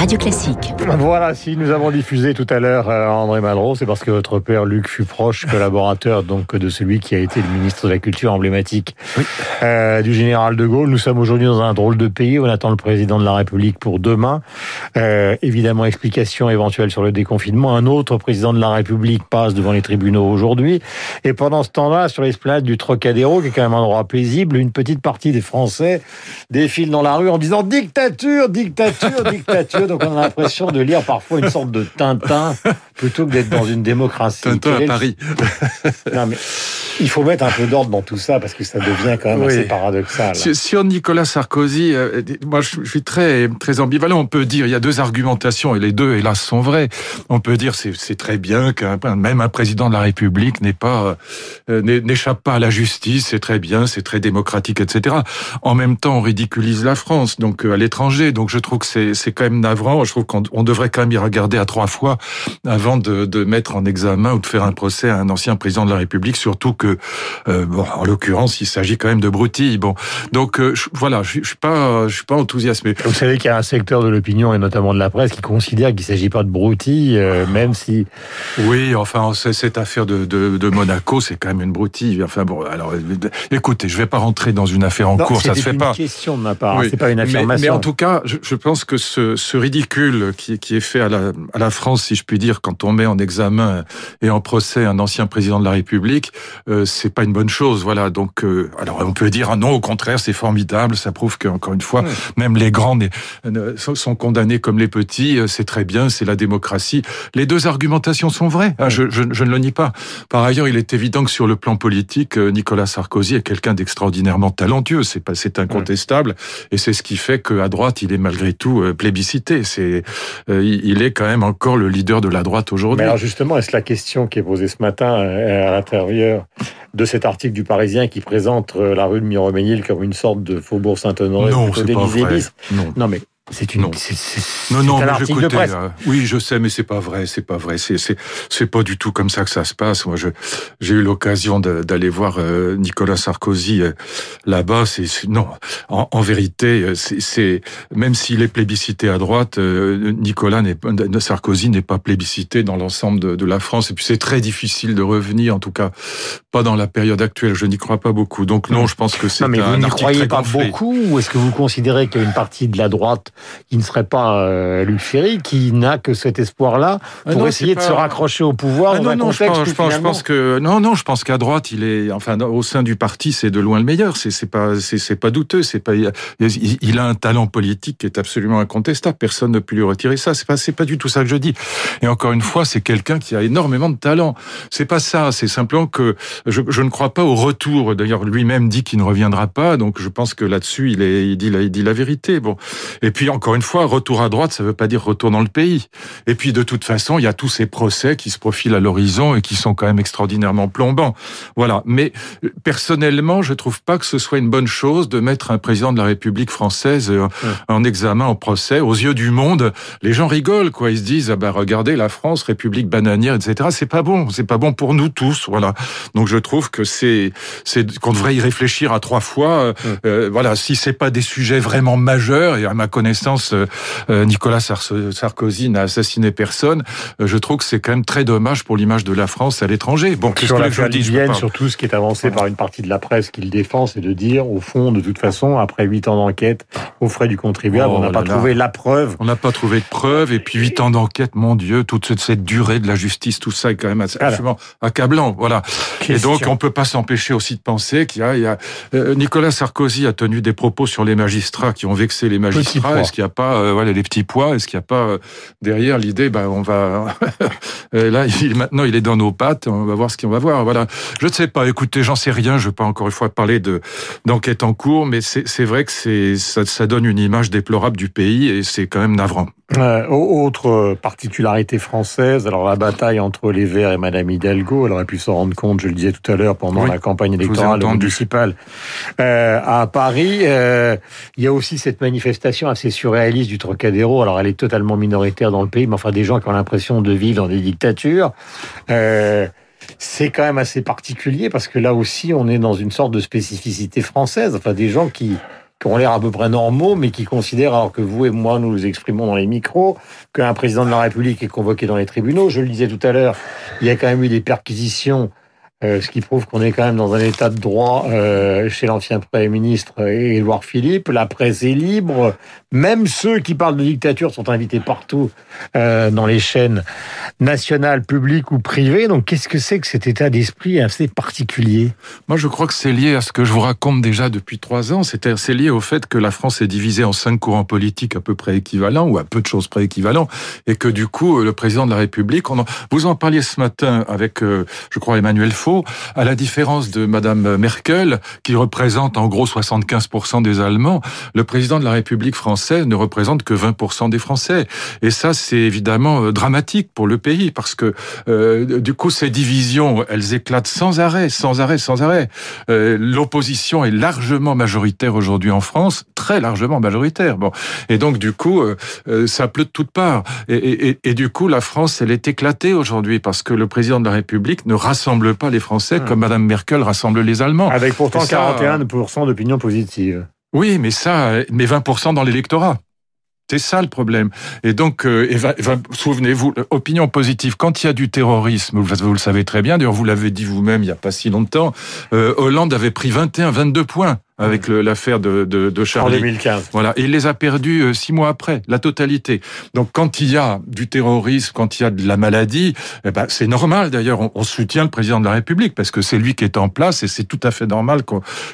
Radio Classique. Voilà, si nous avons diffusé tout à l'heure euh, André Malraux, c'est parce que votre père Luc fut proche collaborateur donc de celui qui a été le ministre de la Culture emblématique euh, du général de Gaulle. Nous sommes aujourd'hui dans un drôle de pays. On attend le président de la République pour demain. Euh, évidemment, explication éventuelle sur le déconfinement. Un autre président de la République passe devant les tribunaux aujourd'hui. Et pendant ce temps-là, sur l'esplanade du Trocadéro, qui est quand même un endroit paisible, une petite partie des Français défilent dans la rue en disant dictature, dictature, dictature. Donc on a l'impression de lire parfois une sorte de Tintin plutôt que d'être dans une démocratie. Tintin à Paris. non mais il faut mettre un peu d'ordre dans tout ça parce que ça devient quand même assez paradoxal. Sur Nicolas Sarkozy, euh, moi je suis très très ambivalent. On peut dire il y a deux argumentations et les deux hélas sont vraies. On peut dire c'est très bien qu'un même un président de la République n'est pas euh, n'échappe pas à la justice. C'est très bien, c'est très démocratique, etc. En même temps, on ridiculise la France donc euh, à l'étranger. Donc je trouve que c'est c'est quand même navrant. Je trouve qu'on devrait quand même y regarder à trois fois avant de, de mettre en examen ou de faire un procès à un ancien président de la République, surtout que euh, bon, en l'occurrence, il s'agit quand même de broutilles. Bon, donc euh, voilà, je, je suis pas, je suis pas enthousiasmé. Vous savez qu'il y a un secteur de l'opinion et notamment de la presse qui considère qu'il s'agit pas de broutilles, euh, même si. Oui, enfin, cette affaire de, de, de Monaco, c'est quand même une broutille. Enfin bon, alors, écoutez, je vais pas rentrer dans une affaire en non, cours, ça se fait pas. C'est une question de ma part, oui. c'est pas une affirmation. Mais, mais en tout cas, je, je pense que ce, ce ridicule qui, qui, est fait à la, à la France, si je puis dire, quand on met en examen et en procès un ancien président de la République, euh, c'est pas une bonne chose. Voilà. Donc, euh, alors on peut dire ah non, au contraire, c'est formidable. Ça prouve qu'encore une fois, oui. même les grands euh, sont condamnés comme les petits. Euh, c'est très bien, c'est la démocratie. Les deux argumentations sont vraies. Hein, je, je, je, ne le nie pas. Par ailleurs, il est évident que sur le plan politique, Nicolas Sarkozy est quelqu'un d'extraordinairement talentueux. C'est pas, c'est incontestable, et c'est ce qui fait qu'à droite, il est malgré tout plébiscité. C'est, il est quand même encore le leader de la droite aujourd'hui. Mais alors justement, est-ce la question qui est posée ce matin à l'intérieur de cet article du Parisien qui présente la rue de Miromesnil comme une sorte de faubourg Saint-Honoré non, c'est pas vrai. Non. non, mais c'est une. Non, c'est, c'est, non, non, un mais euh, oui, je sais, mais c'est pas vrai, c'est pas vrai. C'est, pas du tout comme ça que ça se passe. Moi, je, j'ai eu l'occasion d'aller voir euh, Nicolas Sarkozy euh, là-bas. C'est, non, en, en vérité, c'est, même s'il est plébiscité à droite, Nicolas n'est, Sarkozy n'est pas plébiscité dans l'ensemble de, de, la France. Et puis c'est très difficile de revenir, en tout cas, pas dans la période actuelle. Je n'y crois pas beaucoup. Donc non, je pense que c'est non, mais un vous n'y croyez pas gonflé. beaucoup ou est-ce que vous considérez qu'il y a une partie de la droite qui ne serait pas euh, Luc Ferry, qui n'a que cet espoir-là pour Ah non, essayer de se raccrocher au pouvoir Ah dans non, un non, je pense, où je pense, je finalement- pense que non, non, je pense qu'à droite, il est, enfin, au sein du parti, c'est de loin le meilleur. C'est, pas, c'est, pas douteux. C'est pas, il, il a un talent politique qui est absolument incontestable. Personne ne peut lui retirer ça. C'est pas, c'est pas du tout ça que je dis. Et encore une fois, c'est quelqu'un qui a énormément de talent. C'est pas ça. C'est simplement que je, je ne crois pas au retour. D'ailleurs, lui-même dit qu'il ne reviendra pas. Donc, je pense que là-dessus, il est, il dit la, il dit la vérité. Bon. Et puis, encore une fois, retour à droite, ça veut pas dire retour dans le pays. Et puis, de toute façon, il y a tous ces procès qui se profilent à l'horizon et qui sont quand même extraordinairement plombants. Voilà. Mais personnellement, je trouve pas que ce soit une bonne chose de mettre un président de la République française euh, en examen, en procès, aux yeux du monde. Les gens rigolent, quoi. Ils se disent, ah ben, regardez, la France, République bananière, etc. C'est pas bon. C'est pas bon pour nous tous. Voilà. Donc, je trouve que c'est, c'est, qu'on devrait y réfléchir à trois fois. Euh, voilà. Si c'est pas des sujets vraiment majeurs, et à ma connaissance, euh, euh, Nicolas Sar- Sarkozy n'a assassiné personne, euh, je trouve que c'est quand même très dommage pour l'image de la France à l'étranger. Bon, sur que je dis Je peux Vienne, pas. sur tout ce qui est avancé par une partie de la presse qui le défend, c'est de dire, au fond, de toute façon, après huit ans d'enquête, aux frais du contribuable, Oh on n'a pas là là. trouvé la preuve. On n'a pas trouvé de preuves, et puis huit ans d'enquête, mon Dieu, toute cette, durée de la justice, tout ça est quand même Voilà. absolument accablant. Voilà. Et Question. donc, on peut pas s'empêcher aussi de penser qu'il y a, il y a Nicolas Sarkozy a tenu des propos sur les magistrats qui ont vexé les pois. Est-ce qu'il n'y a pas, euh, voilà, les petits pois Est-ce qu'il n'y a pas euh, derrière l'idée, ben, on va, Euh, là, il, maintenant, il est dans nos pattes. On va voir ce qu'on va voir. Voilà. Je ne sais pas. Écoutez, j'en sais rien. Je ne veux pas encore une fois parler de d'enquête en cours, mais c'est vrai que ça, ça donne une image déplorable du pays et c'est quand même navrant. Euh, autre particularité française, alors la bataille entre les Verts et Madame Hidalgo, elle aurait pu s'en rendre compte, je le disais tout à l'heure, pendant Oui, la campagne électorale municipale euh, à Paris. Euh, il y a aussi cette manifestation assez surréaliste du Trocadéro. Alors elle est totalement minoritaire dans le pays, mais enfin des gens qui ont l'impression de vivre dans des dictatures. Euh, c'est quand même assez particulier parce que là aussi on est dans une sorte de spécificité française. Enfin des gens qui qui ont l'air à peu près normaux, mais qui considèrent, alors que vous et moi nous nous exprimons dans les micros, qu'un président de la République est convoqué dans les tribunaux. Je le disais tout à l'heure, il y a quand même eu des perquisitions ce qui prouve qu'on est quand même dans un état de droit euh, chez l'ancien Premier ministre Édouard Philippe. La presse est libre. Même ceux qui parlent de dictature sont invités partout euh, dans les chaînes nationales, publiques ou privées. Donc qu'est-ce que c'est que cet état d'esprit assez particulier? Moi je crois que c'est lié à ce que je vous raconte déjà depuis trois ans. C'est lié au fait que la France est divisée en cinq courants politiques à peu près équivalents ou à peu de choses près équivalents et que du coup le président de la République, vous en parliez ce matin avec, je crois, Emmanuel Faux, à la différence de Madame Merkel, qui représente en gros 75% des Allemands, le président de la République française ne représente que 20% des Français. Et ça, c'est évidemment euh, dramatique pour le pays, parce que euh, du coup, ces divisions, elles éclatent sans arrêt, sans arrêt, sans arrêt. Euh, L'opposition est largement majoritaire aujourd'hui en France, très largement majoritaire. Bon, et donc du coup, euh, ça pleut de toutes parts. Et, et, et, du coup, la France, elle est éclatée aujourd'hui parce que le président de la République ne rassemble pas les Français hmm. comme Madame Merkel rassemble les Allemands. Avec pourtant 41% d'opinion positive. Oui, mais ça, mais 20% dans l'électorat. C'est ça le problème. Et donc, euh, souvenez-vous, opinion positive, quand il y a du terrorisme, vous, le savez très bien, d'ailleurs vous l'avez dit vous-même il n'y a pas si longtemps, euh, Hollande avait pris 21, 22 points avec l'affaire de, de, de, Charlie. En 2015. Voilà, et il les a perdus euh, six mois après, la totalité. Donc quand il y a du terrorisme, quand il y a de la maladie, eh ben, c'est normal d'ailleurs, on, soutient le président de la République parce que c'est lui qui est en place et c'est tout à fait normal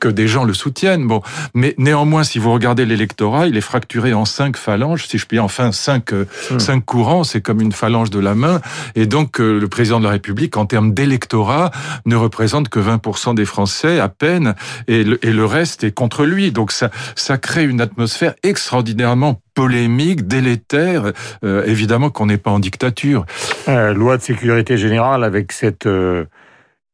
que des gens le soutiennent. Bon, mais néanmoins, si vous regardez l'électorat, il est fracturé en cinq phalanges, si je puis enfin cinq, euh, hmm. cinq courants, c'est comme une phalange de la main. Et donc euh, le président de la République, en termes d'électorat, ne représente que 20% des Français à peine, et le, et le reste et contre lui. Donc ça, ça crée une atmosphère extraordinairement polémique, délétère. Euh, évidemment qu'on n'est pas en dictature. Euh, loi de sécurité générale avec cette euh,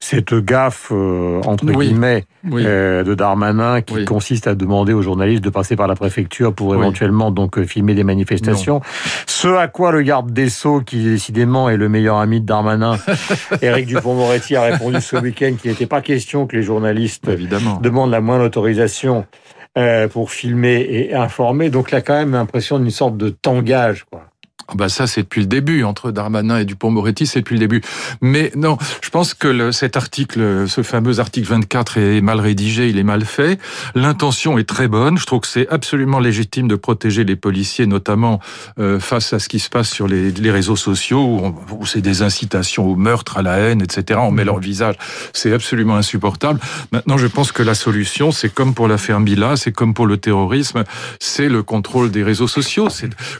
cette gaffe euh, entre guillemets euh, de Darmanin qui consiste à demander aux journalistes de passer par la préfecture pour éventuellement donc euh, filmer des manifestations. Ce à quoi le garde des sceaux, qui décidément est le meilleur ami de Darmanin, Éric Dupont-Moretti a répondu ce week-end qu'il n'était pas question que les journalistes Évidemment. demandent la moindre autorisation pour filmer et informer. Donc là, quand même l'impression d'une sorte de tangage, quoi. Ah bah ça, c'est depuis le début. Entre Darmanin et Dupont-Moretti, c'est depuis le début. Mais non, je pense que cet article, ce fameux article 24 est mal rédigé, il est mal fait. L'intention est très bonne. Je trouve que c'est absolument légitime de protéger les policiers, notamment euh, face à ce qui se passe sur les, réseaux sociaux, où, c'est des incitations au meurtre, à la haine, etc. On met leur visage. C'est absolument insupportable. Maintenant, je pense que la solution, c'est comme pour l'affaire Mila, c'est comme pour le terrorisme, c'est le contrôle des réseaux sociaux.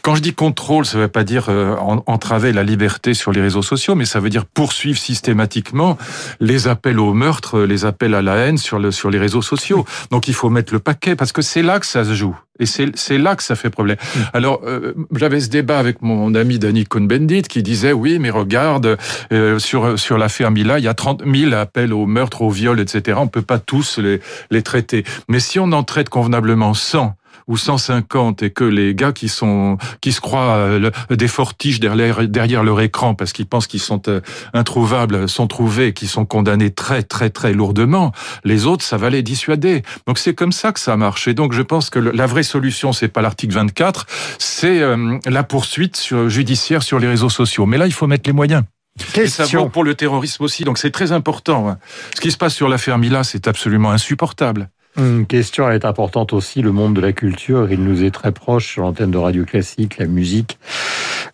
Quand je dis contrôle, ça veut pas dire euh, entraver la liberté sur les réseaux sociaux, mais ça veut dire poursuivre systématiquement les appels au meurtre, les appels à la haine sur, le, sur les réseaux sociaux. Donc il faut mettre le paquet, parce que c'est là que ça se joue. Et c'est là que ça fait problème. Alors, euh, j'avais ce débat avec mon ami Danny Cohn-Bendit qui disait, oui, mais regarde, euh, sur, sur l'affaire Mila, il y a 30 000 appels au meurtre, au viol, etc. On peut pas tous les, les traiter. Mais si on en traite convenablement 100, ou 150 et que les gars qui sont qui se croient euh, des fortiches derrière, derrière leur écran parce qu'ils pensent qu'ils sont euh, introuvables sont trouvés, qui sont condamnés très très très lourdement, les autres ça va les dissuader. Donc c'est comme ça que ça marche. Et donc je pense que la vraie solution c'est pas l'article 24, c'est euh, la poursuite sur, judiciaire sur les réseaux sociaux. Mais là il faut mettre les moyens. Question. Et ça vaut pour le terrorisme aussi, donc c'est très important. Hein. Ce qui se passe sur l'affaire Mila, c'est absolument insupportable. Une question est importante aussi, le monde de la culture, il nous est très proche sur l'antenne de Radio Classique, la musique,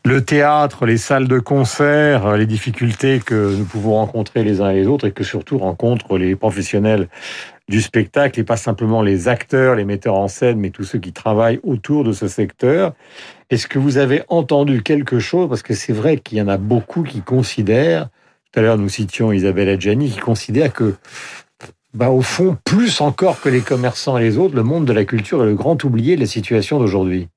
le théâtre, les salles de concert, les difficultés que nous pouvons rencontrer les uns et les autres et que surtout rencontrent les professionnels du spectacle et pas simplement les acteurs, les metteurs en scène, mais tous ceux qui travaillent autour de ce secteur. Est-ce que vous avez entendu quelque chose? Parce que c'est vrai qu'il y en a beaucoup qui considèrent, tout à l'heure nous citions Isabelle Adjani, qui considèrent que bah, au fond, plus encore que les commerçants et les autres, le monde de la culture est le grand oublié de la situation d'aujourd'hui.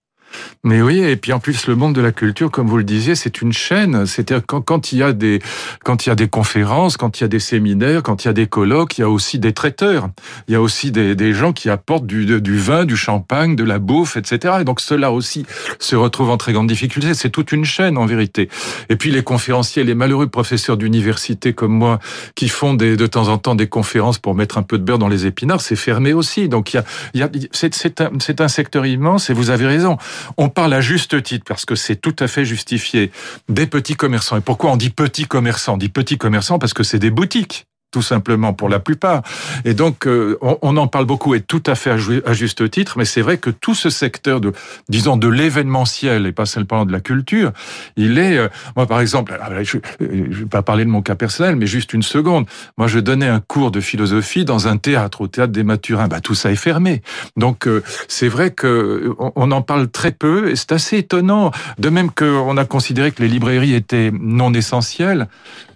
Mais oui, et puis en plus le monde de la culture, comme vous le disiez, c'est une chaîne. C'est-à-dire quand, il y a des quand il y a des conférences, quand il y a des séminaires, quand il y a des colloques, il y a aussi des traiteurs. Il y a aussi des, des gens qui apportent du, du vin, du champagne, de la bouffe, etc. Et donc cela aussi se retrouve en très grande difficulté. C'est toute une chaîne en vérité. Et puis les conférenciers, les malheureux professeurs d'université comme moi, qui font des, de temps en temps des conférences pour mettre un peu de beurre dans les épinards, c'est fermé aussi. Donc il y a, il y a c'est un, un secteur immense et vous avez raison. On parle à juste titre parce que c'est tout à fait justifié. Des petits commerçants. Et pourquoi on dit petits commerçants? On dit petits commerçants parce que c'est des boutiques tout simplement pour la plupart. Et donc, euh, on, en parle beaucoup et tout à fait à, juste titre, mais c'est vrai que tout ce secteur de, disons, de l'événementiel et pas seulement de la culture, il est, euh, moi par exemple, je ne vais pas parler de mon cas personnel, mais juste une seconde. Moi, je donnais un cours de philosophie dans un théâtre, au théâtre des Mathurins. Bah, tout ça est fermé. Donc, euh, c'est vrai que on, en parle très peu et c'est assez étonnant. De même qu'on a considéré que les librairies étaient non essentielles,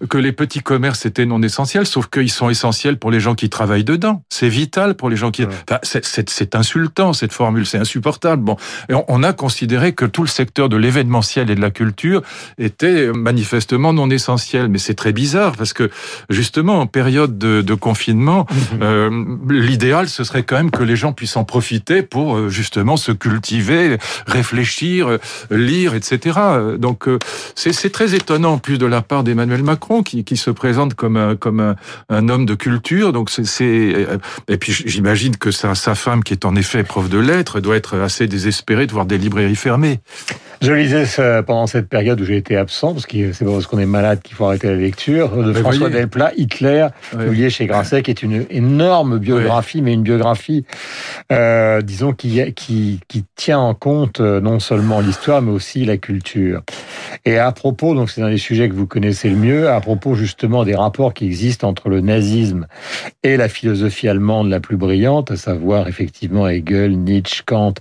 que les petits commerces étaient non essentiels, sauf qu'ils sont essentiels pour les gens qui travaillent dedans. C'est vital pour les gens qui... Enfin, c'est insultant, cette formule, c'est insupportable. Bon, et on, a considéré que tout le secteur de l'événementiel et de la culture était manifestement non essentiel. Mais c'est très bizarre, parce que justement, en période de, de confinement, euh, l'idéal, ce serait quand même que les gens puissent en profiter pour euh, justement se cultiver, réfléchir, euh, lire, etc. Donc, c'est très étonnant, en plus de la part d'Emmanuel Macron, qui, qui se présente comme un, comme un, un homme de culture. Donc c'est euh, et puis j'imagine que sa, sa femme, qui est en effet prof de lettres, doit être assez désespérée de voir des librairies fermées. Je lisais pendant cette période où j'ai été absent, parce que c'est pas parce qu'on est malade qu'il faut arrêter la lecture, de François Delplat, Hitler, publié chez Grasset, qui est une énorme biographie, mais une biographie, euh, disons, qui, qui, qui tient en compte euh, non seulement l'histoire, mais aussi la culture. Et à propos, donc c'est un des sujets que vous connaissez le mieux, à propos justement des rapports qui existent entre le nazisme et la philosophie allemande la plus brillante, à savoir effectivement Hegel, Nietzsche, Kant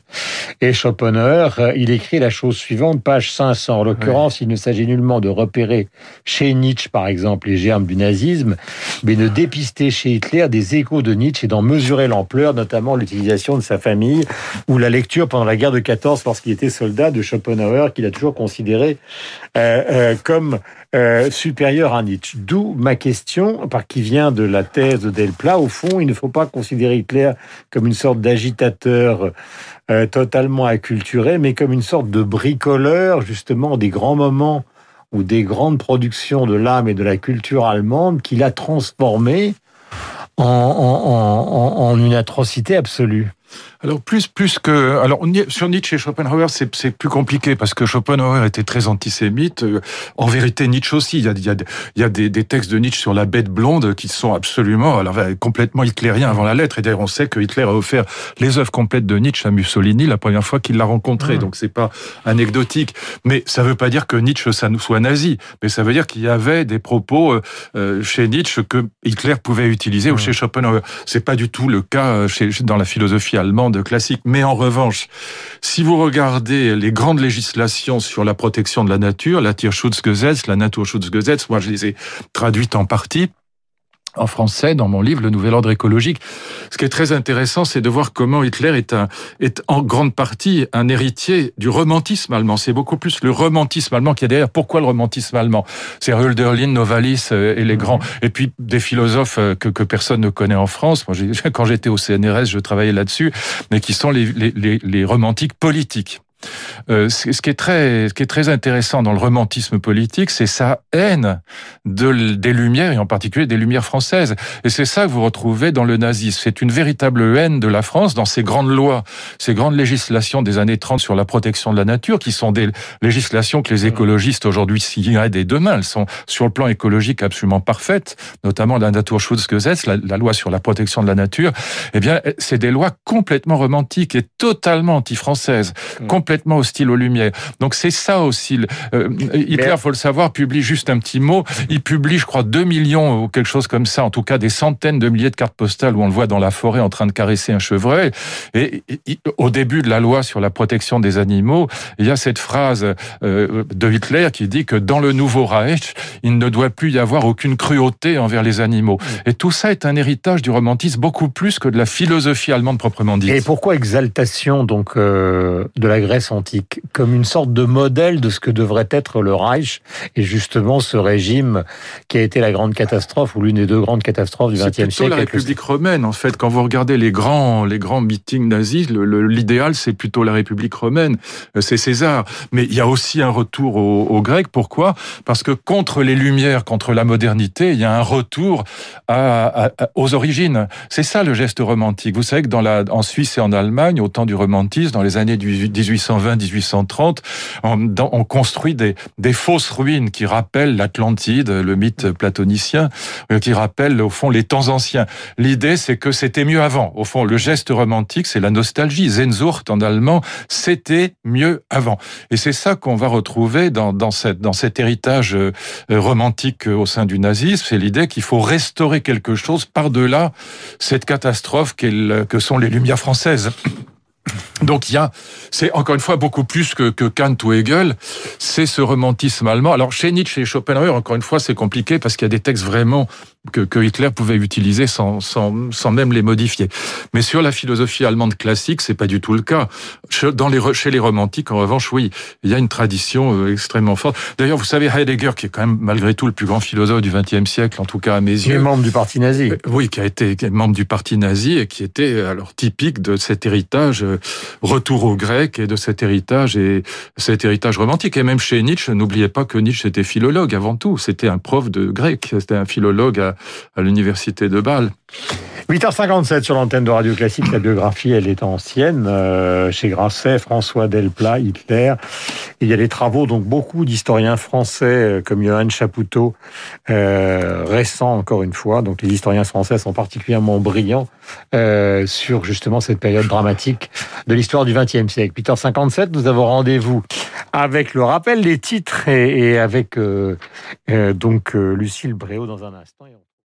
et Schopenhauer, il écrit la chose suivante, page 500. En l'occurrence, il ne s'agit nullement de repérer chez Nietzsche, par exemple, les germes du nazisme, mais de dépister chez Hitler des échos de Nietzsche et d'en mesurer l'ampleur, notamment l'utilisation de sa famille ou la lecture pendant la guerre de 14 lorsqu'il était soldat de Schopenhauer, qu'il a toujours considéré euh, euh, comme euh, supérieur à Nietzsche. D'où ma question, par qui vient de la thèse de Delplat. Au fond, il ne faut pas considérer Hitler comme une sorte d'agitateur totalement acculturé, mais comme une sorte de bricoleur, justement, des grands moments ou des grandes productions de l'âme et de la culture allemande qu'il a transformé en, en, en, en une atrocité absolue. Alors plus plus que alors sur Nietzsche et Schopenhauer c'est c'est plus compliqué parce que Schopenhauer était très antisémite. Euh, en vérité Nietzsche aussi. Il y a il y a, il y a des, des, textes de Nietzsche sur la bête blonde qui sont absolument alors complètement hitlériens avant la lettre. Et d'ailleurs on sait que Hitler a offert les œuvres complètes de Nietzsche à Mussolini la première fois qu'il l'a rencontré. Mmh. Donc c'est pas anecdotique. Mais ça veut pas dire que Nietzsche ça nous soit nazi. Mais ça veut dire qu'il y avait des propos euh, euh, chez Nietzsche que Hitler pouvait utiliser ou mmh. chez Schopenhauer. C'est pas du tout le cas chez, dans la philosophie allemande classique. Mais en revanche, si vous regardez les grandes législations sur la protection de la nature, la Tierschutzgesetz, la Naturschutzgesetz, moi je les ai traduites en partie, en français dans mon livre Le Nouvel Ordre écologique. Ce qui est très intéressant, c'est de voir comment Hitler est, un, est en grande partie un héritier du romantisme allemand. C'est beaucoup plus le romantisme allemand qui est derrière. Pourquoi le romantisme allemand? C'est Hölderlin, Novalis euh, et les grands. Et puis des philosophes euh, que, que personne ne connaît en France. Moi, quand j'étais au CNRS, je travaillais là-dessus, mais qui sont les, les, les romantiques politiques. Euh, ce qui est très, ce qui est très intéressant dans le romantisme politique, c'est sa haine de, des Lumières et en particulier des Lumières françaises. Et c'est ça que vous retrouvez dans le nazisme. C'est une véritable haine de la France dans ces grandes lois, ces grandes législations des années 30 sur la protection de la nature, qui sont des législations que les mmh. écologistes aujourd'hui s'y aident et demain. Elles sont sur le plan écologique absolument parfaites, notamment la Naturschutzgesetz, la, la loi sur la protection de la nature. Eh bien, c'est des lois complètement romantiques et totalement anti-françaises, mmh complètement hostile aux Lumières. Donc c'est ça aussi. Euh, Hitler, faut le savoir, publie juste un petit mot. Il publie, je crois, 2 millions ou quelque chose comme ça, en tout cas des centaines de milliers de cartes postales où on le voit dans la forêt en train de caresser un chevreuil. Et, au début de la loi sur la protection des animaux, il y a cette phrase euh, de Hitler qui dit que dans le nouveau Reich, il ne doit plus y avoir aucune cruauté envers les animaux. Et tout ça est un héritage du romantisme beaucoup plus que de la philosophie allemande proprement dite. Et pourquoi exaltation donc euh, de la Grèce Grèce antique, comme une sorte de modèle de ce que devrait être le Reich, et justement ce régime qui a été la grande catastrophe, ou l'une des deux grandes catastrophes du XXe siècle. C'est la République romaine, en fait. Quand vous regardez les grands, les grands meetings nazis, l'idéal, c'est plutôt la République romaine, euh, c'est César. Mais il y a aussi un retour aux, Grecs. Pourquoi? Parce que contre les Lumières, contre la modernité, il y a un retour à, aux origines. C'est ça le geste romantique. Vous savez que dans la, en Suisse et en Allemagne, au temps du romantisme, dans les années 1820-1830, on, on, construit des, fausses ruines qui rappellent l'Atlantide, le mythe platonicien, euh, qui rappellent au fond les temps anciens. L'idée, c'est que c'était mieux avant. Au fond, le geste romantique, c'est la nostalgie. Sehnsucht en allemand, c'était mieux avant. Et c'est ça qu'on va retrouver dans, cet héritage euh, romantique au sein du nazisme. C'est l'idée qu'il faut restaurer quelque chose par-delà cette catastrophe que sont les Lumières françaises. Donc il y a, c'est encore une fois beaucoup plus que, que Kant ou Hegel, c'est ce romantisme allemand. Alors chez Nietzsche et Schopenhauer, encore une fois, c'est compliqué parce qu'il y a des textes vraiment que, que Hitler pouvait utiliser sans, sans, sans, même les modifier. Mais sur la philosophie allemande classique, c'est pas du tout le cas. Dans les, chez les romantiques, en revanche, oui, il y a une tradition euh, extrêmement forte. D'ailleurs, vous savez, Heidegger, qui est quand même malgré tout le plus grand philosophe du XXe siècle, en tout cas à mes yeux. Qui est membre du parti nazi. Euh, oui, qui a été membre du parti nazi et qui était alors typique de cet héritage euh, retour aux Grecs et de cet héritage et cet héritage romantique. Et même chez Nietzsche, n'oubliez pas que Nietzsche était philologue avant tout. C'était un prof de grec. C'était un philologue à, à l'université de Bâle. 8h57 sur l'antenne de Radio Classique. La biographie, elle est ancienne. Euh, chez Grasset, François Delplat, Hitler. il y a des travaux, donc beaucoup d'historiens français, euh, comme Johann Chapoutot, euh, récents encore une fois. Donc les historiens français sont particulièrement brillants euh, sur justement cette période dramatique de l'histoire du XXe siècle. 8h57, nous avons rendez-vous avec le rappel des titres et, et avec euh, euh donc Lucille Bréau dans un instant.